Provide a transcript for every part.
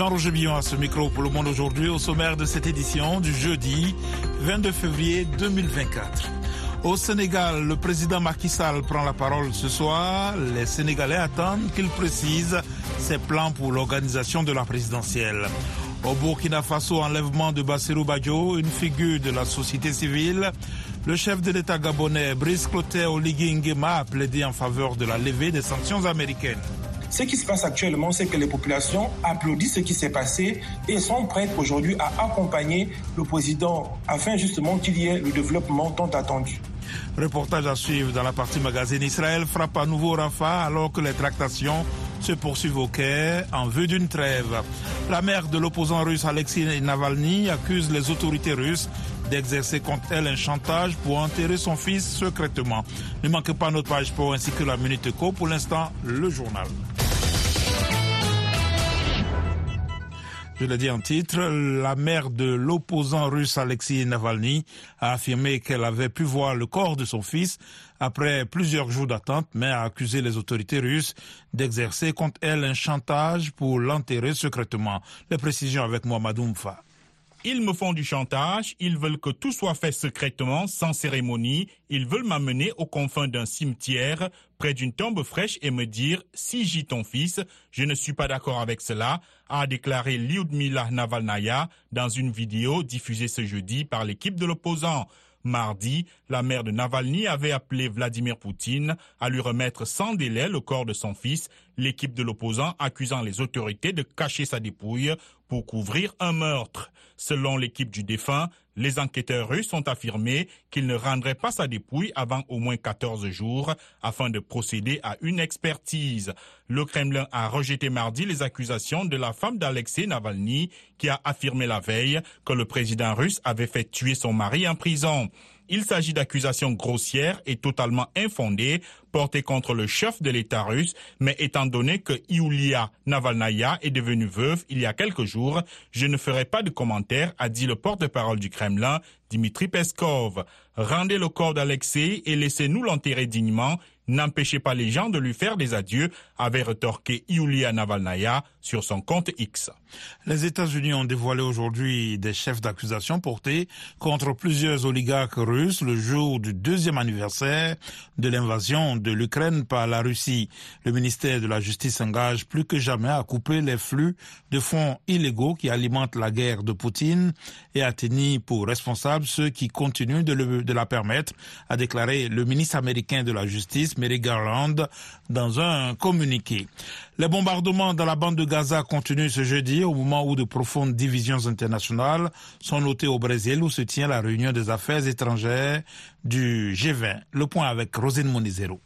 Jean-Roger Billon à ce micro pour le monde aujourd'hui au sommaire de cette édition du jeudi 22 février 2024. Au Sénégal, le président Macky Sall prend la parole ce soir. Les Sénégalais attendent qu'il précise ses plans pour l'organisation de la présidentielle. Au Burkina Faso, enlèvement de Bassirou Badjo, une figure de la société civile. Le chef de l'État gabonais, Brice Clotaire Oligui Nguema, a plaidé en faveur de la levée des sanctions américaines. Ce qui se passe actuellement, c'est que les populations applaudissent ce qui s'est passé et sont prêtes aujourd'hui à accompagner le président afin justement qu'il y ait le développement tant attendu. Reportage à suivre dans la partie magazine. Israël frappe à nouveau Rafah alors que les tractations se poursuivent au Caire en vue d'une trêve. La mère de l'opposant russe Alexei Navalny accuse les autorités russes d'exercer contre elle un chantage pour enterrer son fils secrètement. Ne manquez pas notre page pour ainsi que la Minute Co. Pour l'instant, le journal. Je l'ai dit en titre, la mère de l'opposant russe Alexei Navalny a affirmé qu'elle avait pu voir le corps de son fils après plusieurs jours d'attente, mais a accusé les autorités russes d'exercer contre elle un chantage pour l'enterrer secrètement. Les précisions avec Mohamed Oumfa. Ils me font du chantage, ils veulent que tout soit fait secrètement, sans cérémonie, ils veulent m'amener aux confins d'un cimetière, près d'une tombe fraîche et me dire « si j'y ton fils, je ne suis pas d'accord avec cela », a déclaré Lyudmila Navalnaya dans une vidéo diffusée ce jeudi par l'équipe de l'opposant. Mardi, la mère de Navalny avait appelé Vladimir Poutine à lui remettre sans délai le corps de son fils, l'équipe de l'opposant accusant les autorités de cacher sa dépouille pour couvrir un meurtre. Selon l'équipe du défunt, les enquêteurs russes ont affirmé qu'ils ne rendraient pas sa dépouille avant au moins 14 jours afin de procéder à une expertise. Le Kremlin a rejeté mardi les accusations de la femme d'Alexei Navalny qui a affirmé la veille que le président russe avait fait tuer son mari en prison. Il s'agit d'accusations grossières et totalement infondées portées contre le chef de l'État russe, mais étant donné que Iulia Navalnaya est devenue veuve il y a quelques jours, je ne ferai pas de commentaires, a dit le porte-parole du Kremlin, Dimitri Peskov. Rendez le corps d'Alexei et laissez-nous l'enterrer dignement. N'empêchez pas les gens de lui faire des adieux, avait retorqué Iulia Navalnaya sur son compte X. Les États-Unis ont dévoilé aujourd'hui des chefs d'accusation portés contre plusieurs oligarques russes le jour du deuxième anniversaire de l'invasion de l'Ukraine par la Russie. Le ministère de la Justice s'engage plus que jamais à couper les flux de fonds illégaux qui alimentent la guerre de Poutine et à tenir pour responsables ceux qui continuent de, de la permettre, a déclaré le ministre américain de la Justice, Merrick Garland, dans un communiqué. Les bombardements dans la bande de Gaza continuent ce jeudi au moment où de profondes divisions internationales sont notées au Brésil où se tient la réunion des affaires étrangères du G20. Le point avec Rosine Monizero.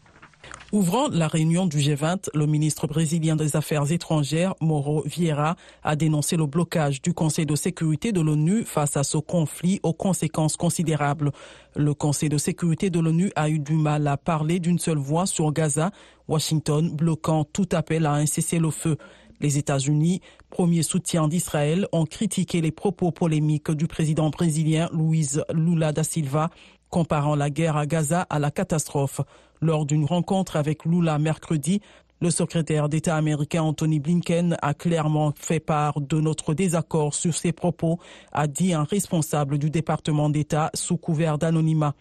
Ouvrant la réunion du G20, le ministre brésilien des Affaires étrangères, Mauro Vieira, a dénoncé le blocage du Conseil de sécurité de l'ONU face à ce conflit aux conséquences considérables. Le Conseil de sécurité de l'ONU a eu du mal à parler d'une seule voix sur Gaza, Washington bloquant tout appel à un cessez-le-feu. Les États-Unis, premier soutien d'Israël, ont critiqué les propos polémiques du président brésilien Luiz Lula da Silva, comparant la guerre à Gaza à la catastrophe. Lors d'une rencontre avec Lula mercredi, le secrétaire d'État américain Anthony Blinken a clairement fait part de notre désaccord sur ses propos, a dit un responsable du département d'État sous couvert d'anonymat.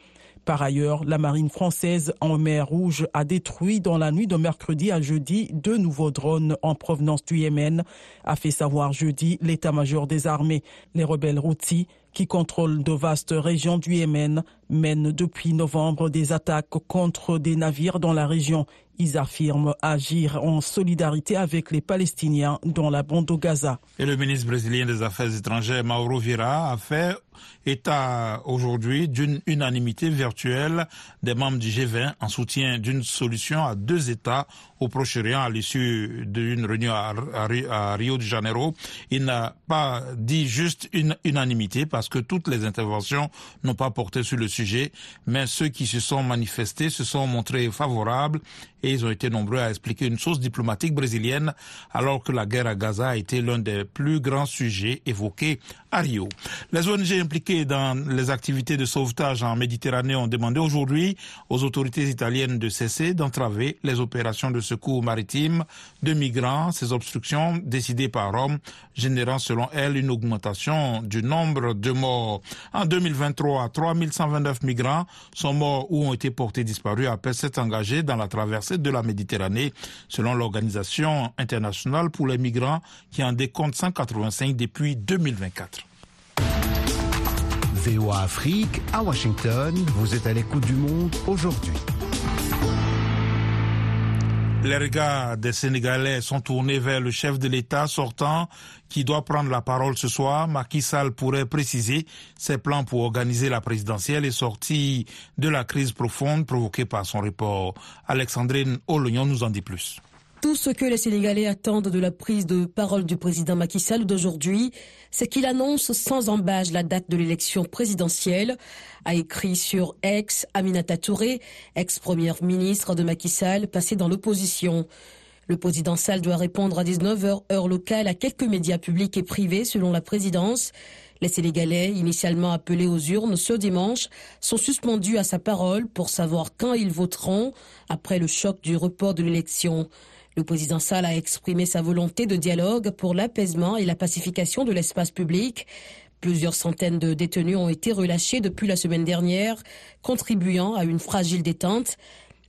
Par ailleurs, la marine française en mer Rouge a détruit dans la nuit de mercredi à jeudi deux nouveaux drones en provenance du Yémen, a fait savoir jeudi l'état-major des armées. Les rebelles Houthis qui contrôlent de vastes régions du Yémen, mènent depuis novembre des attaques contre des navires dans la région. Ils affirment agir en solidarité avec les Palestiniens dans la bande de Gaza. Et le ministre brésilien des Affaires étrangères, Mauro Vieira, a fait état aujourd'hui d'une unanimité virtuelle des membres du G20 en soutien d'une solution à deux États au Proche-Orient à l'issue d'une réunion à, Rio de Janeiro. Il n'a pas dit juste une unanimité parce que toutes les interventions n'ont pas porté sur le sujet, mais ceux qui se sont manifestés se sont montrés favorables et ils ont été nombreux à expliquer une source diplomatique brésilienne alors que la guerre à Gaza a été l'un des plus grands sujets évoqués à Rio. Les ONG impliquées dans les activités de sauvetage en Méditerranée ont demandé aujourd'hui aux autorités italiennes de cesser d'entraver les opérations de secours maritime de migrants. Ces obstructions décidées par Rome générant selon elles une augmentation du nombre de morts. En 2023, 3129 migrants sont morts ou ont été portés disparus après s'être engagés dans la traversée de la Méditerranée, selon l'Organisation internationale pour les migrants qui en décompte 185 depuis 2024. VOA Afrique, à Washington, vous êtes à l'écoute du monde aujourd'hui. Les regards des Sénégalais sont tournés vers le chef de l'État sortant qui doit prendre la parole ce soir. Macky Sall pourrait préciser ses plans pour organiser la présidentielle et sortir de la crise profonde provoquée par son report. Alexandrine Olognon nous en dit plus. Tout ce que les Sénégalais attendent de la prise de parole du président Macky Sall d'aujourd'hui, c'est qu'il annonce sans embâche la date de l'élection présidentielle, a écrit sur ex Aminata Touré, ex-première ministre de Macky Sall, dans l'opposition. Le président Sall doit répondre à 19h heure locale à quelques médias publics et privés selon la présidence. Les Sénégalais, initialement appelés aux urnes ce dimanche, sont suspendus à sa parole pour savoir quand ils voteront après le choc du report de l'élection. Le président Sall a exprimé sa volonté de dialogue pour l'apaisement et la pacification de l'espace public. Plusieurs centaines de détenus ont été relâchés depuis la semaine dernière, contribuant à une fragile détente.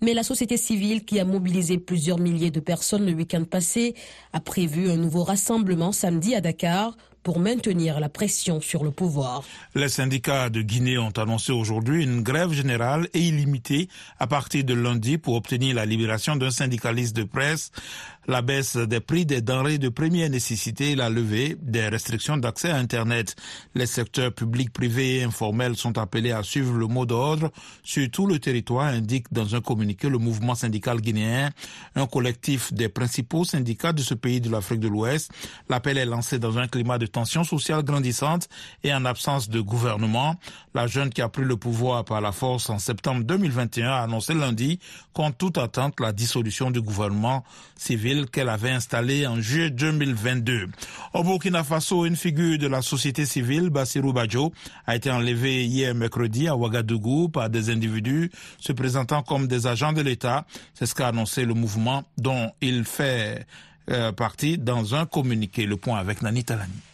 Mais la société civile, qui a mobilisé plusieurs milliers de personnes le week-end passé, a prévu un nouveau rassemblement samedi à Dakar pour maintenir la pression sur le pouvoir. Les syndicats de Guinée ont annoncé aujourd'hui une grève générale et illimitée à partir de lundi pour obtenir la libération d'un syndicaliste de presse la baisse des prix des denrées de première nécessité et la levée des restrictions d'accès à Internet. Les secteurs publics, privés et informels sont appelés à suivre le mot d'ordre sur tout le territoire, indique dans un communiqué le mouvement syndical guinéen, un collectif des principaux syndicats de ce pays de l'Afrique de l'Ouest. L'appel est lancé dans un climat de tension sociale grandissante et en absence de gouvernement. La jeune qui a pris le pouvoir par la force en septembre 2021 a annoncé lundi, contre toute attente, la dissolution du gouvernement civil qu'elle avait installé en juillet 2022. Au Burkina Faso, une figure de la société civile, Bassirou Badjo, a été enlevée hier mercredi à Ouagadougou par des individus se présentant comme des agents de l'État. C'est ce qu'a annoncé le mouvement dont il fait euh, partie dans un communiqué. Le point avec Nani Talani.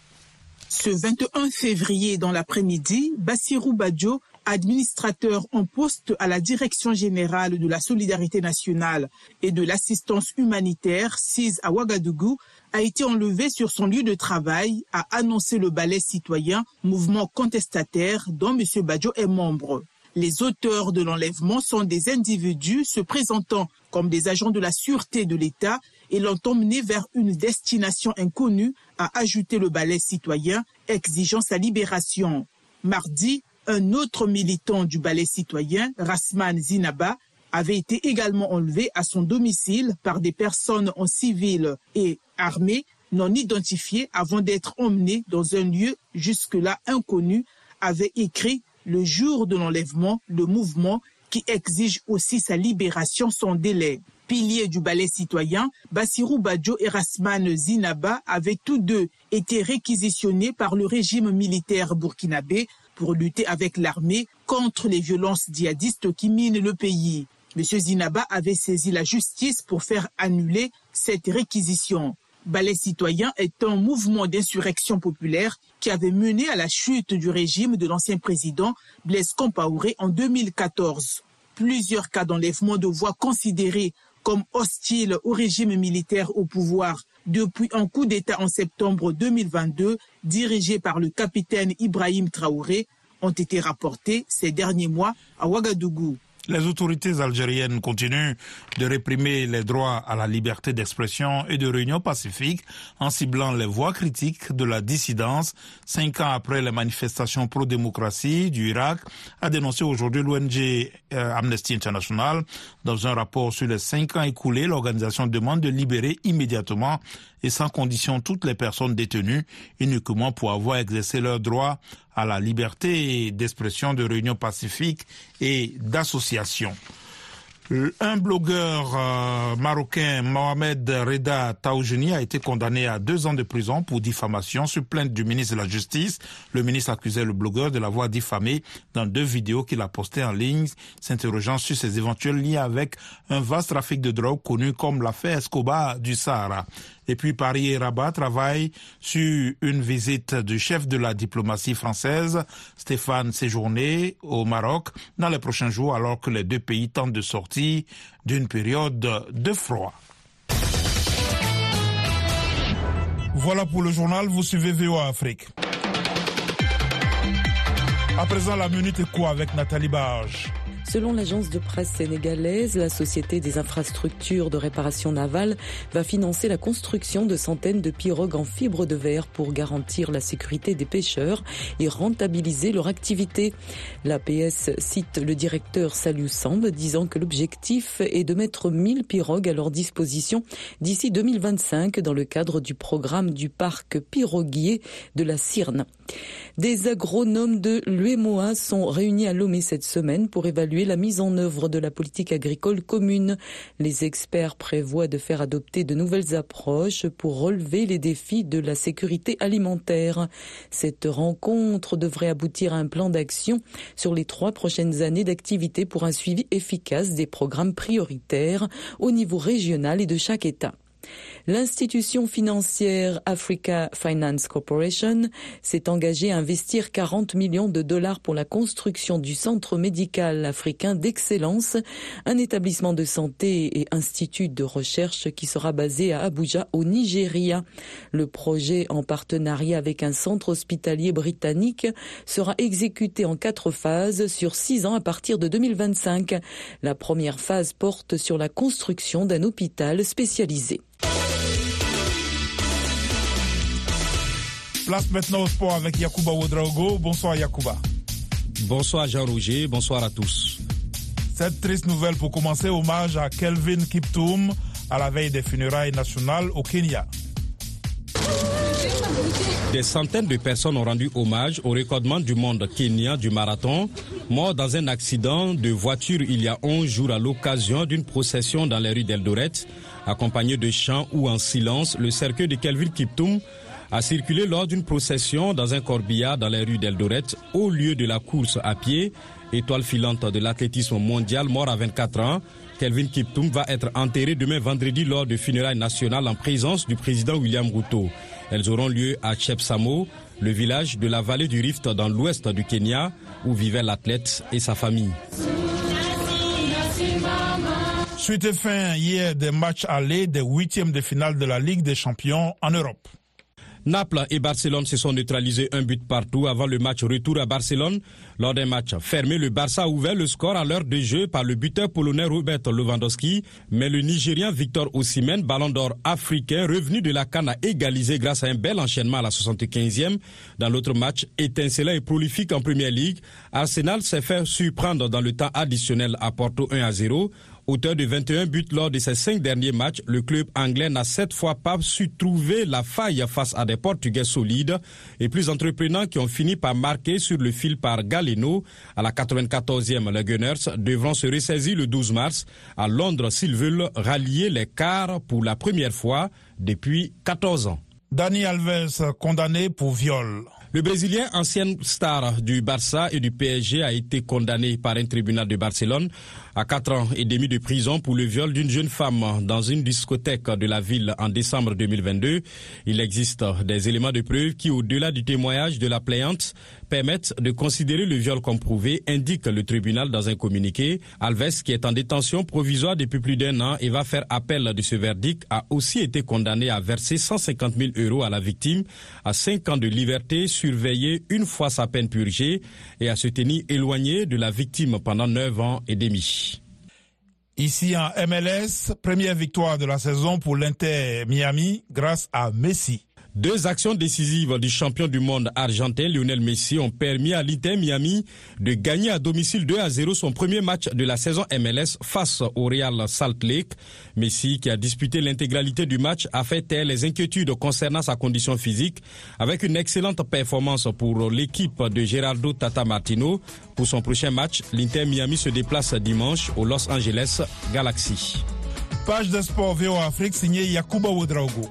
Ce 21 février dans l'après-midi, Bassirou Badjo administrateur en poste à la Direction générale de la solidarité nationale et de l'assistance humanitaire, CIS à Ouagadougou, a été enlevé sur son lieu de travail, a annoncé le ballet citoyen, mouvement contestataire dont M. Badjo est membre. Les auteurs de l'enlèvement sont des individus se présentant comme des agents de la sûreté de l'État et l'ont emmené vers une destination inconnue, a ajouté le ballet citoyen, exigeant sa libération. Mardi, un autre militant du ballet citoyen, Rasman Zinaba, avait été également enlevé à son domicile par des personnes en civil et armées non identifiées avant d'être emmenées dans un lieu jusque-là inconnu, avait écrit le jour de l'enlèvement le mouvement qui exige aussi sa libération sans délai. Piliers du ballet citoyen, Bassirou Badjo et Rasman Zinaba avaient tous deux été réquisitionnés par le régime militaire burkinabé pour lutter avec l'armée contre les violences djihadistes qui minent le pays. M. Zinaba avait saisi la justice pour faire annuler cette réquisition. Ballet citoyen est un mouvement d'insurrection populaire qui avait mené à la chute du régime de l'ancien président Blaise Compaoré en 2014. Plusieurs cas d'enlèvement de voix considérés comme hostiles au régime militaire au pouvoir depuis un coup d'État en septembre 2022 dirigé par le capitaine Ibrahim Traoré ont été rapportés ces derniers mois à Ouagadougou. Les autorités algériennes continuent de réprimer les droits à la liberté d'expression et de réunion pacifique en ciblant les voix critiques de la dissidence. Cinq ans après les manifestations pro-démocratie du Irak, a dénoncé aujourd'hui l'ONG euh, Amnesty International. Dans un rapport sur les cinq ans écoulés, l'organisation demande de libérer immédiatement et sans condition toutes les personnes détenues uniquement pour avoir exercé leurs droits à la liberté d'expression, de réunion pacifique et d'association. Un blogueur euh, marocain, Mohamed Reda Taoujeni, a été condamné à deux ans de prison pour diffamation sur plainte du ministre de la Justice. Le ministre accusait le blogueur de l'avoir diffamé dans deux vidéos qu'il a postées en ligne, s'interrogeant sur ses éventuels liens avec un vaste trafic de drogue connu comme l'affaire Escobar du Sahara. Et puis Paris et Rabat travaillent sur une visite du chef de la diplomatie française, Stéphane Séjourné, au Maroc dans les prochains jours alors que les deux pays tentent de sortir d'une période de froid. Voilà pour le journal, vous suivez VOA Afrique. À présent, la minute est quoi avec Nathalie Barge Selon l'agence de presse sénégalaise, la Société des infrastructures de réparation navale va financer la construction de centaines de pirogues en fibre de verre pour garantir la sécurité des pêcheurs et rentabiliser leur activité. L'APS cite le directeur Salut Samb disant que l'objectif est de mettre 1000 pirogues à leur disposition d'ici 2025 dans le cadre du programme du parc piroguier de la Cyrne. Des agronomes de l'UEMOA sont réunis à Lomé cette semaine pour évaluer la mise en œuvre de la politique agricole commune. Les experts prévoient de faire adopter de nouvelles approches pour relever les défis de la sécurité alimentaire. Cette rencontre devrait aboutir à un plan d'action sur les trois prochaines années d'activité pour un suivi efficace des programmes prioritaires au niveau régional et de chaque État. L'institution financière Africa Finance Corporation s'est engagée à investir 40 millions de dollars pour la construction du Centre médical africain d'excellence, un établissement de santé et institut de recherche qui sera basé à Abuja au Nigeria. Le projet en partenariat avec un centre hospitalier britannique sera exécuté en quatre phases sur six ans à partir de 2025. La première phase porte sur la construction d'un hôpital spécialisé. Place maintenant au sport avec Yacouba Ouedraogo. Bonsoir Yacouba. Bonsoir Jean-Roger, bonsoir à tous. Cette triste nouvelle pour commencer, hommage à Kelvin Kiptoum à la veille des funérailles nationales au Kenya. Des centaines de personnes ont rendu hommage au recordement du monde kenyan du marathon, mort dans un accident de voiture il y a 11 jours à l'occasion d'une procession dans les rues d'Eldoret. Accompagné de chants ou en silence, le cercueil de Kelvin Kiptoum a circulé lors d'une procession dans un corbillard dans les rues d'Eldoret au lieu de la course à pied. Étoile filante de l'athlétisme mondial, mort à 24 ans, Kelvin Kiptoum va être enterré demain vendredi lors de funérailles nationales en présence du président William Ruto. Elles auront lieu à Chepsamo, le village de la vallée du Rift dans l'ouest du Kenya, où vivait l'athlète et sa famille. Suite fin hier des matchs allés des huitièmes de finale de la Ligue des champions en Europe. Naples et Barcelone se sont neutralisés un but partout avant le match retour à Barcelone. Lors d'un match fermé, le Barça a ouvert le score à l'heure de jeu par le buteur polonais Robert Lewandowski, mais le Nigérien Victor Osimhen, ballon d'or africain, revenu de la canne, a égalisé grâce à un bel enchaînement à la 75e. Dans l'autre match, étincelant et prolifique en Première Ligue, Arsenal s'est fait surprendre dans le temps additionnel à Porto 1 à 0. Auteur de 21 buts lors de ses cinq derniers matchs, le club anglais n'a cette fois pas su trouver la faille face à des Portugais solides et plus entreprenants qui ont fini par marquer sur le fil par Galeno. À la 94e, les Gunners devront se ressaisir le 12 mars à Londres s'ils veulent rallier les quarts pour la première fois depuis 14 ans. Dani Alves condamné pour viol. Le Brésilien, ancienne star du Barça et du PSG, a été condamné par un tribunal de Barcelone à 4 ans et demi de prison pour le viol d'une jeune femme dans une discothèque de la ville en décembre 2022. Il existe des éléments de preuve qui, au-delà du témoignage de la plaignante, permettent de considérer le viol comme prouvé, indique le tribunal dans un communiqué. Alves, qui est en détention provisoire depuis plus d'un an et va faire appel de ce verdict, a aussi été condamné à verser 150 000 euros à la victime, à 5 ans de liberté surveiller une fois sa peine purgée et à se tenir éloigné de la victime pendant 9 ans et demi. Ici en MLS, première victoire de la saison pour l'Inter Miami grâce à Messi. Deux actions décisives du champion du monde argentin Lionel Messi ont permis à l'Inter Miami de gagner à domicile 2 à 0 son premier match de la saison MLS face au Real Salt Lake. Messi, qui a disputé l'intégralité du match, a fait taire les inquiétudes concernant sa condition physique avec une excellente performance pour l'équipe de Gerardo Tata Martino. Pour son prochain match, l'Inter Miami se déplace dimanche au Los Angeles Galaxy. Page de sport VO signée Yakuba Ouedraogo.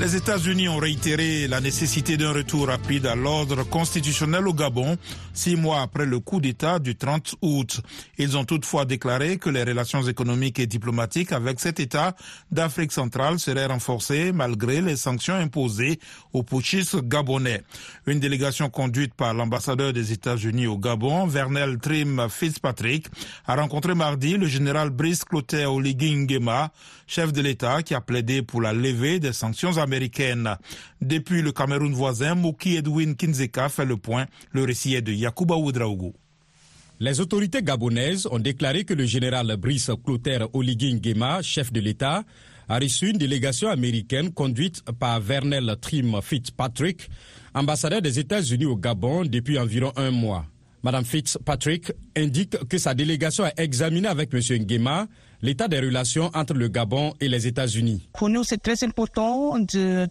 Les États-Unis ont réitéré la nécessité d'un retour rapide à l'ordre constitutionnel au Gabon, six mois après le coup d'État du 30 août. Ils ont toutefois déclaré que les relations économiques et diplomatiques avec cet État d'Afrique centrale seraient renforcées malgré les sanctions imposées aux putschistes gabonais. Une délégation conduite par l'ambassadeur des États-Unis au Gabon, Vernel Trim Fitzpatrick, a rencontré mardi le général Brice Clotaire Oligui Nguema, chef de l'État qui a plaidé pour la levée des sanctions américaines. Depuis le Cameroun voisin, Mouki Edwin Kinzeka fait le point. Le récit est de Yakuba Oudraogo. Les autorités gabonaises ont déclaré que le général Brice Clotaire Oligui Nguema, chef de l'État, a reçu une délégation américaine conduite par Vernel Trim Fitzpatrick, ambassadeur des États-Unis au Gabon depuis environ un mois. Madame Fitzpatrick indique que sa délégation a examiné avec M. Nguema l'état des relations entre le Gabon et les États-Unis. Pour nous, c'est très important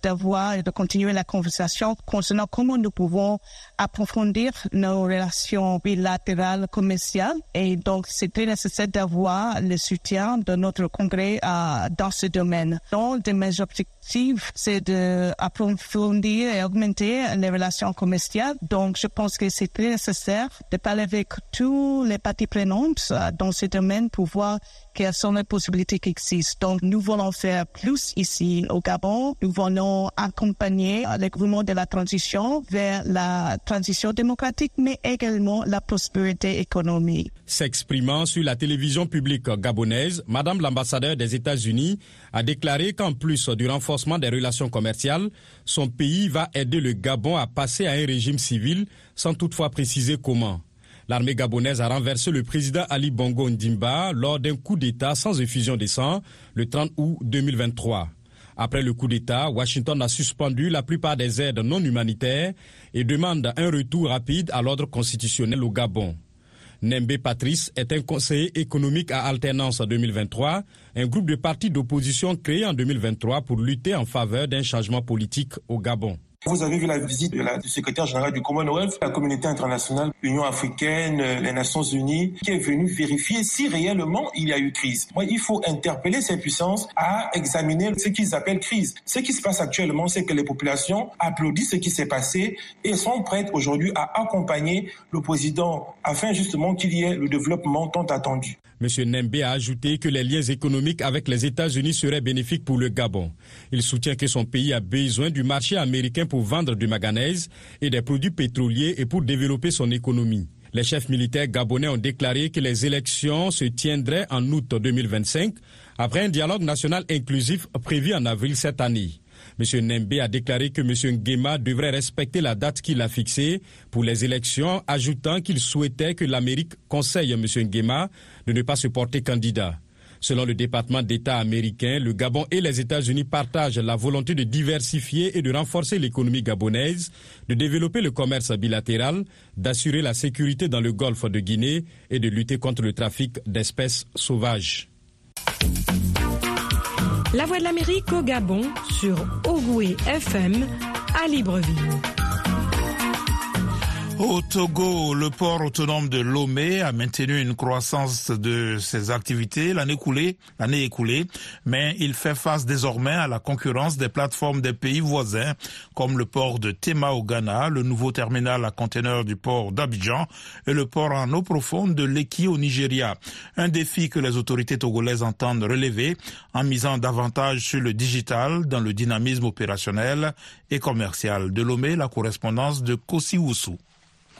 d'avoir et de continuer la conversation concernant comment nous pouvons approfondir nos relations bilatérales commerciales. Et donc, c'est très nécessaire d'avoir le soutien de notre Congrès euh, dans ce domaine. Donc, de mes objectifs, c'est d'approfondir et augmenter les relations commerciales. Donc, je pense que c'est très nécessaire de parler avec tous les parties prenantes euh, dans ce domaine pour voir quelles sont les possibilités qui existent. Donc, nous voulons faire plus ici au Gabon. Nous voulons accompagner le gouvernement de la transition vers la transition démocratique, mais également la prospérité économique. S'exprimant sur la télévision publique gabonaise, Madame l'ambassadeur des États-Unis a déclaré qu'en plus du renforcement des relations commerciales, son pays va aider le Gabon à passer à un régime civil, sans toutefois préciser comment. L'armée gabonaise a renversé le président Ali Bongo Ndimba lors d'un coup d'État sans effusion de sang le 30 août 2023. Après le coup d'État, Washington a suspendu la plupart des aides non humanitaires et demande un retour rapide à l'ordre constitutionnel au Gabon. Nembe Patrice est un conseiller économique à alternance 2023, un groupe de partis d'opposition créé en 2023 pour lutter en faveur d'un changement politique au Gabon. Vous avez vu la visite de la, du secrétaire général du Commonwealth, la communauté internationale, l'Union africaine, euh, les Nations unies, qui est venu vérifier si réellement il y a eu crise. Moi, il faut interpeller ces puissances à examiner ce qu'ils appellent crise. Ce qui se passe actuellement, c'est que les populations applaudissent ce qui s'est passé et sont prêtes aujourd'hui à accompagner le président afin justement qu'il y ait le développement tant attendu. M. Nembe a ajouté que les liens économiques avec les États-Unis seraient bénéfiques pour le Gabon. Il soutient que son pays a besoin du marché américain pour vendre du manganèse et des produits pétroliers et pour développer son économie. Les chefs militaires gabonais ont déclaré que les élections se tiendraient en août 2025 après un dialogue national inclusif prévu en avril cette année. M. Nembe a déclaré que M. Nguema devrait respecter la date qu'il a fixée pour les élections, ajoutant qu'il souhaitait que l'Amérique conseille M. Nguema de ne pas se porter candidat. Selon le département d'État américain, le Gabon et les États-Unis partagent la volonté de diversifier et de renforcer l'économie gabonaise, de développer le commerce bilatéral, d'assurer la sécurité dans le golfe de Guinée et de lutter contre le trafic d'espèces sauvages. La Voix de l'Amérique au Gabon sur Ogoué FM à Libreville. Au Togo, le port autonome de Lomé a maintenu une croissance de ses activités l'année écoulée, l'année écoulée, mais il fait face désormais à la concurrence des plateformes des pays voisins, comme le port de Tema au Ghana, le nouveau terminal à conteneurs du port d'Abidjan et le port en eau profonde de Leki au Nigeria. Un défi que les autorités togolaises entendent relever en misant davantage sur le digital dans le dynamisme opérationnel et commercial. De Lomé, la correspondance de Kossi.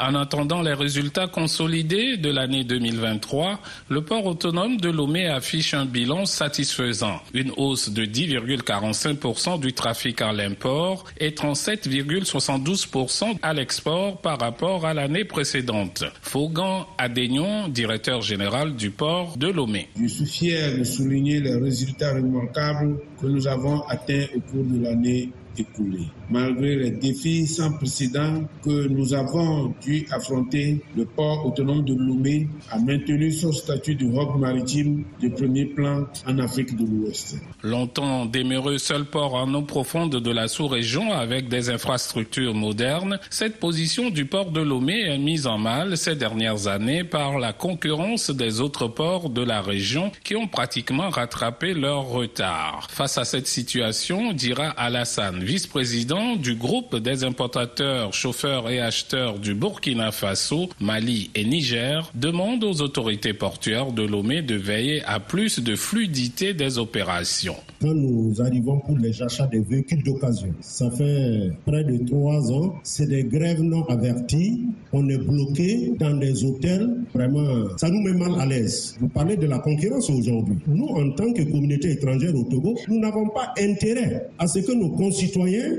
En attendant les résultats consolidés de l'année 2023, le port autonome de Lomé affiche un bilan satisfaisant. Une hausse de 10,45% du trafic à l'import et 37,72% à l'export par rapport à l'année précédente. Faugan Adénion, directeur général du port de Lomé. Je suis fier de souligner les résultats remarquables que nous avons atteints au cours de l'année écoulée. Malgré les défis sans précédent que nous avons dû affronter, le port autonome de Lomé a maintenu son statut de hub maritime de premier plan en Afrique de l'Ouest. Longtemps demeureux seul port en eau profonde de la sous-région avec des infrastructures modernes, cette position du port de Lomé est mise en mal ces dernières années par la concurrence des autres ports de la région qui ont pratiquement rattrapé leur retard. Face à cette situation, dira Alassane, vice-président du groupe des importateurs, chauffeurs et acheteurs du Burkina Faso, Mali et Niger, demande aux autorités portuaires de Lomé de veiller à plus de fluidité des opérations. Quand nous arrivons pour les achats des véhicules d'occasion, ça fait près de trois ans, c'est des grèves non averties. On est bloqué dans des hôtels. Vraiment, ça nous met mal à l'aise. Vous parlez de la concurrence aujourd'hui. Nous, en tant que communauté étrangère au Togo, nous n'avons pas intérêt à ce que nos concitoyens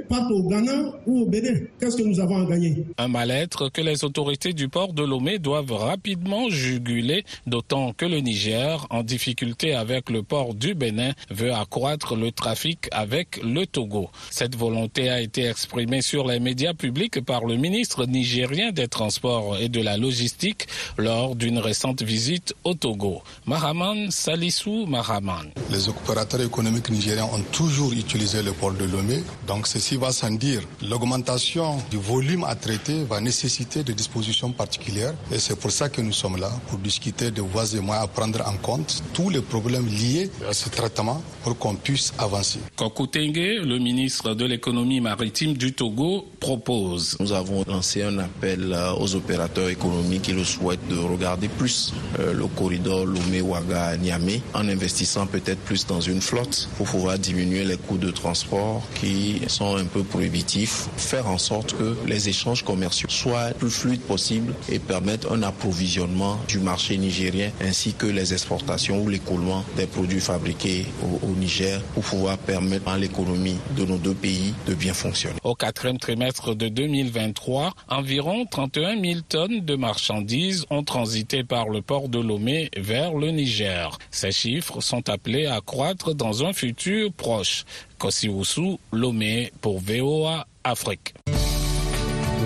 partent au Ghana ou au Bénin. Qu'est-ce que nous avons à gagner? Un mal-être que les autorités du port de Lomé doivent rapidement juguler, d'autant que le Niger, en difficulté avec le port du Bénin, veut accroître le trafic avec le Togo. Cette volonté a été exprimée sur les médias publics par le ministre nigérien des Transports et de la Logistique lors d'une récente visite au Togo. Mahaman Salissou Mahaman. Les opérateurs économiques nigériens ont toujours utilisé le port de Lomé, donc ceci va sans dire. L'augmentation du volume à traiter va nécessiter des dispositions particulières et c'est pour ça que nous sommes là, pour discuter de voies et moyens à prendre en compte tous les problèmes liés à ce traitement pour qu'on puisse avancer. Kokutenge, le ministre de l'économie maritime du Togo, propose. Nous avons lancé un appel aux opérateurs économiques qui le souhaitent de regarder plus le corridor Lomé-Ouaga-Niamey en investissant peut-être plus dans une flotte pour pouvoir diminuer les coûts de transport qui sont un peu prohibitifs, faire en sorte que les échanges commerciaux soient plus fluides possible et permettent un approvisionnement du marché nigérien ainsi que les exportations ou l'écoulement des produits fabriqués au, au Niger pour pouvoir permettre à l'économie de nos deux pays de bien fonctionner. Au quatrième trimestre de 2023, environ 31 000 tonnes de marchandises ont transité par le port de Lomé vers le Niger. Ces chiffres sont appelés à croître dans un futur proche. Kosiwusu, Lomé pour VOA Afrique.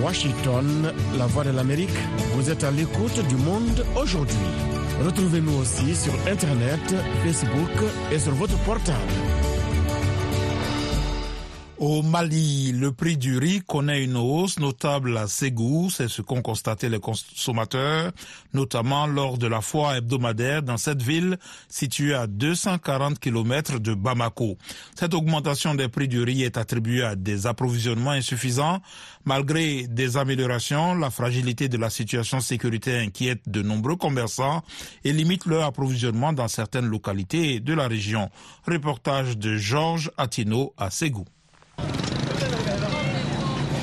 Washington, la voix de l'Amérique, vous êtes à l'écoute du monde aujourd'hui. Retrouvez-nous aussi sur Internet, Facebook et sur votre portable. Au Mali, le prix du riz connaît une hausse notable à Ségou, c'est ce qu'ont constaté les consommateurs, notamment lors de la foire hebdomadaire dans cette ville située à 240 km de Bamako. Cette augmentation des prix du riz est attribuée à des approvisionnements insuffisants. Malgré des améliorations, la fragilité de la situation sécuritaire inquiète de nombreux commerçants et limite leur approvisionnement dans certaines localités de la région. Reportage de Georges Atino à Ségou.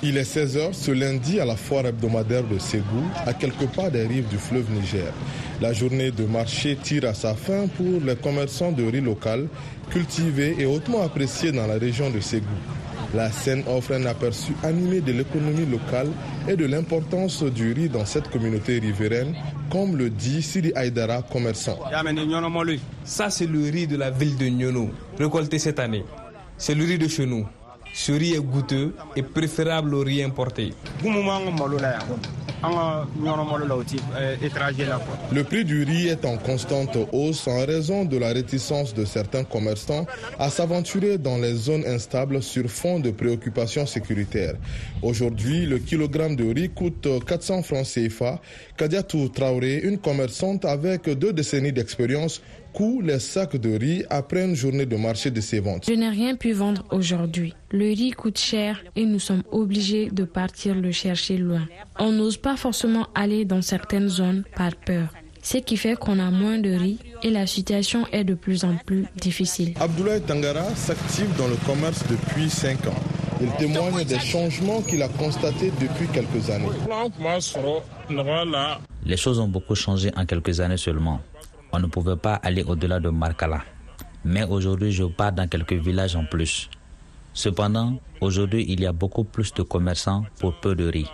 Il est 16h ce lundi à la foire hebdomadaire de Ségou, à quelques pas des rives du fleuve Niger. La journée de marché tire à sa fin pour les commerçants de riz local, cultivés et hautement appréciés dans la région de Ségou. La scène offre un aperçu animé de l'économie locale et de l'importance du riz dans cette communauté riveraine, comme le dit Sidi Aydara, commerçant. Ça, c'est le riz de la ville de Nyono, récolté cette année. C'est le riz de chez nous. Ce riz est goûteux et préférable au riz importé. Le prix du riz est en constante hausse en raison de la réticence de certains commerçants à s'aventurer dans les zones instables sur fond de préoccupations sécuritaires. Aujourd'hui, le kilogramme de riz coûte 400 francs CFA. Kadiatou Traoré, une commerçante avec deux décennies d'expérience, coût les sacs de riz après une journée de marché de ses ventes. Je n'ai rien pu vendre aujourd'hui. Le riz coûte cher et nous sommes obligés de partir le chercher loin. On n'ose pas forcément aller dans certaines zones par peur. Ce qui fait qu'on a moins de riz et la situation est de plus en plus difficile. Abdoulaye Tangara s'active dans le commerce depuis 5 ans. Il témoigne des changements qu'il a constatés depuis quelques années. Les choses ont beaucoup changé en quelques années seulement. On ne pouvait pas aller au-delà de Markala. Mais aujourd'hui, je pars dans quelques villages en plus. Cependant, aujourd'hui, il y a beaucoup plus de commerçants pour peu de riz.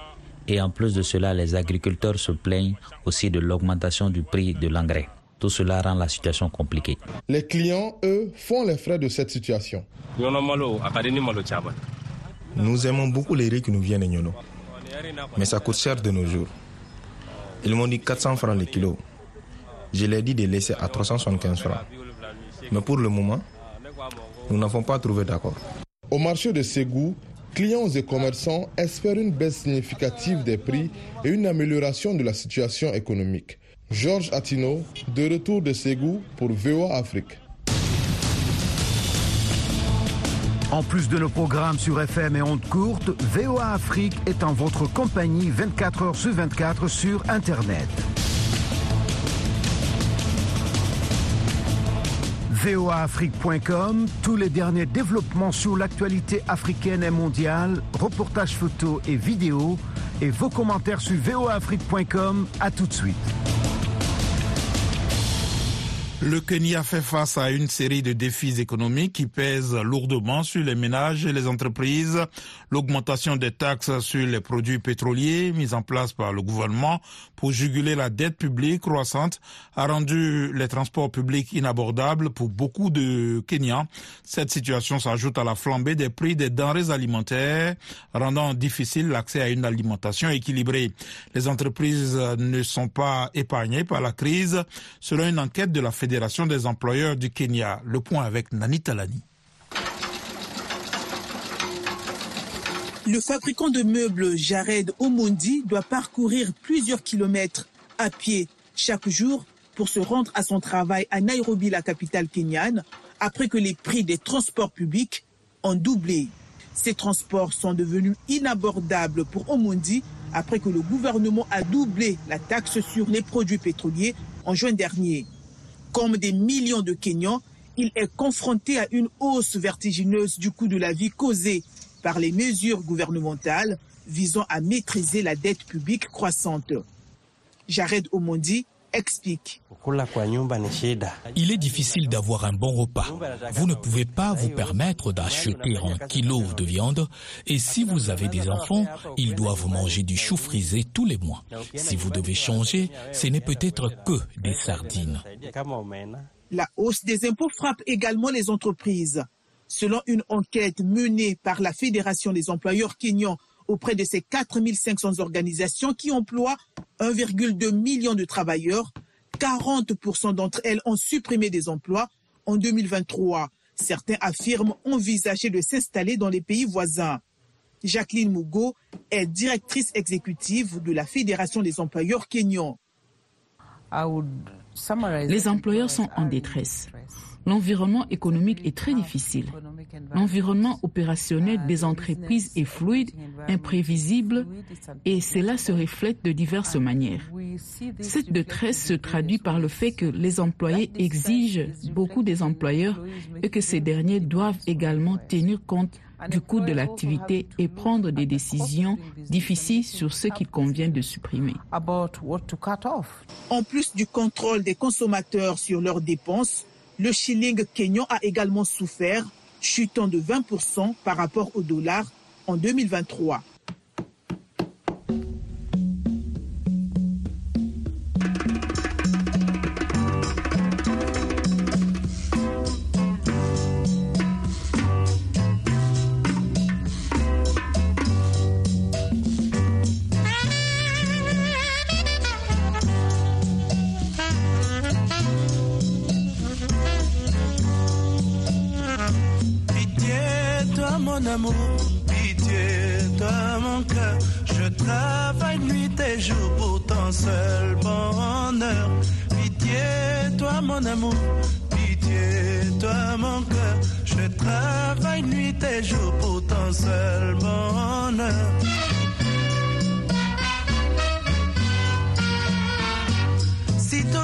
Et en plus de cela, les agriculteurs se plaignent aussi de l'augmentation du prix de l'engrais. Tout cela rend la situation compliquée. Les clients, eux, font les frais de cette situation. Nous aimons beaucoup les riz qui nous viennent de Nyono. Mais ça coûte cher de nos jours. Ils m'ont dit 400 francs le kilo. Je leur ai dit de laisser à 375 francs. Mais pour le moment, nous n'avons pas trouvé d'accord. Au marché de Ségou, clients et commerçants espèrent une baisse significative des prix et une amélioration de la situation économique. Georges Attino, de retour de Ségou pour VOA Afrique. En plus de nos programmes sur FM et ondes courtes, VOA Afrique est en votre compagnie 24 heures sur 24 sur Internet. voaafrique.com, tous les derniers développements sur l'actualité africaine et mondiale, reportages photos et vidéos, et vos commentaires sur voaafrique.com. À tout de suite. Le Kenya fait face à une série de défis économiques qui pèsent lourdement sur les ménages et les entreprises. L'augmentation des taxes sur les produits pétroliers mise en place par le gouvernement pour juguler la dette publique croissante a rendu les transports publics inabordables pour beaucoup de Kenyans. Cette situation s'ajoute à la flambée des prix des denrées alimentaires, rendant difficile l'accès à une alimentation équilibrée. Les entreprises ne sont pas épargnées par la crise, selon une enquête de la Fédération des employeurs du Kenya. Le point avec Nani Talani. Le fabricant de meubles Jared Omondi doit parcourir plusieurs kilomètres à pied chaque jour pour se rendre à son travail à Nairobi, la capitale kenyane, après que les prix des transports publics ont doublé. Ces transports sont devenus inabordables pour Omondi après que le gouvernement a doublé la taxe sur les produits pétroliers en juin dernier. Comme des millions de Kenyans, il est confronté à une hausse vertigineuse du coût de la vie causée par les mesures gouvernementales visant à maîtriser la dette publique croissante. Jared Omondi explique. Il est difficile d'avoir un bon repas. Vous ne pouvez pas vous permettre d'acheter un kilo de viande et si vous avez des enfants, ils doivent manger du chou frisé tous les mois. Si vous devez changer, ce n'est peut-être que des sardines. La hausse des impôts frappe également les entreprises. Selon une enquête menée par la Fédération des employeurs kenyans auprès de ces 4500 organisations qui emploient 1,2 million de travailleurs, 40% d'entre elles ont supprimé des emplois en 2023. Certains affirment envisager de s'installer dans les pays voisins. Jacqueline Mugo est directrice exécutive de la Fédération des employeurs kenyans. Les employeurs sont en détresse. L'environnement économique est très difficile. L'environnement opérationnel des entreprises est fluide, imprévisible et cela se reflète de diverses manières. Cette détresse se traduit par le fait que les employés exigent beaucoup des employeurs et que ces derniers doivent également tenir compte du coût de l'activité et prendre des décisions difficiles sur ce qu'il convient de supprimer. En plus du contrôle des consommateurs sur leurs dépenses, le shilling kenyan a également souffert, chutant de 20% par rapport au dollar en 2023.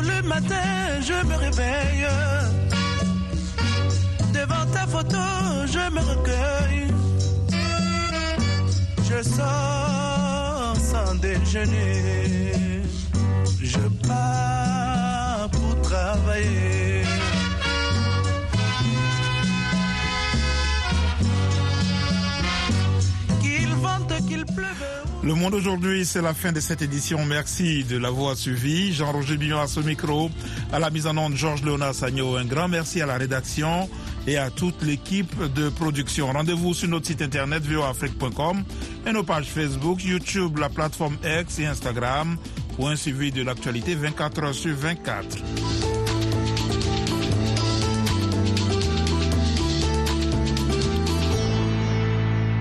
Le matin je me réveille devant ta photo, je me recueille. sors sans déjeuner. Je pars pour travailler. Le monde aujourd'hui, c'est la fin de cette édition. Merci de l'avoir suivi. Jean-Roger Billon à ce micro, à la mise en onde Georges Léonard Sagno. Un grand merci à la rédaction et à toute l'équipe de production. Rendez-vous sur notre site internet voafrique.com et nos pages Facebook, YouTube, la plateforme X et Instagram pour un suivi de l'actualité 24 heures sur 24.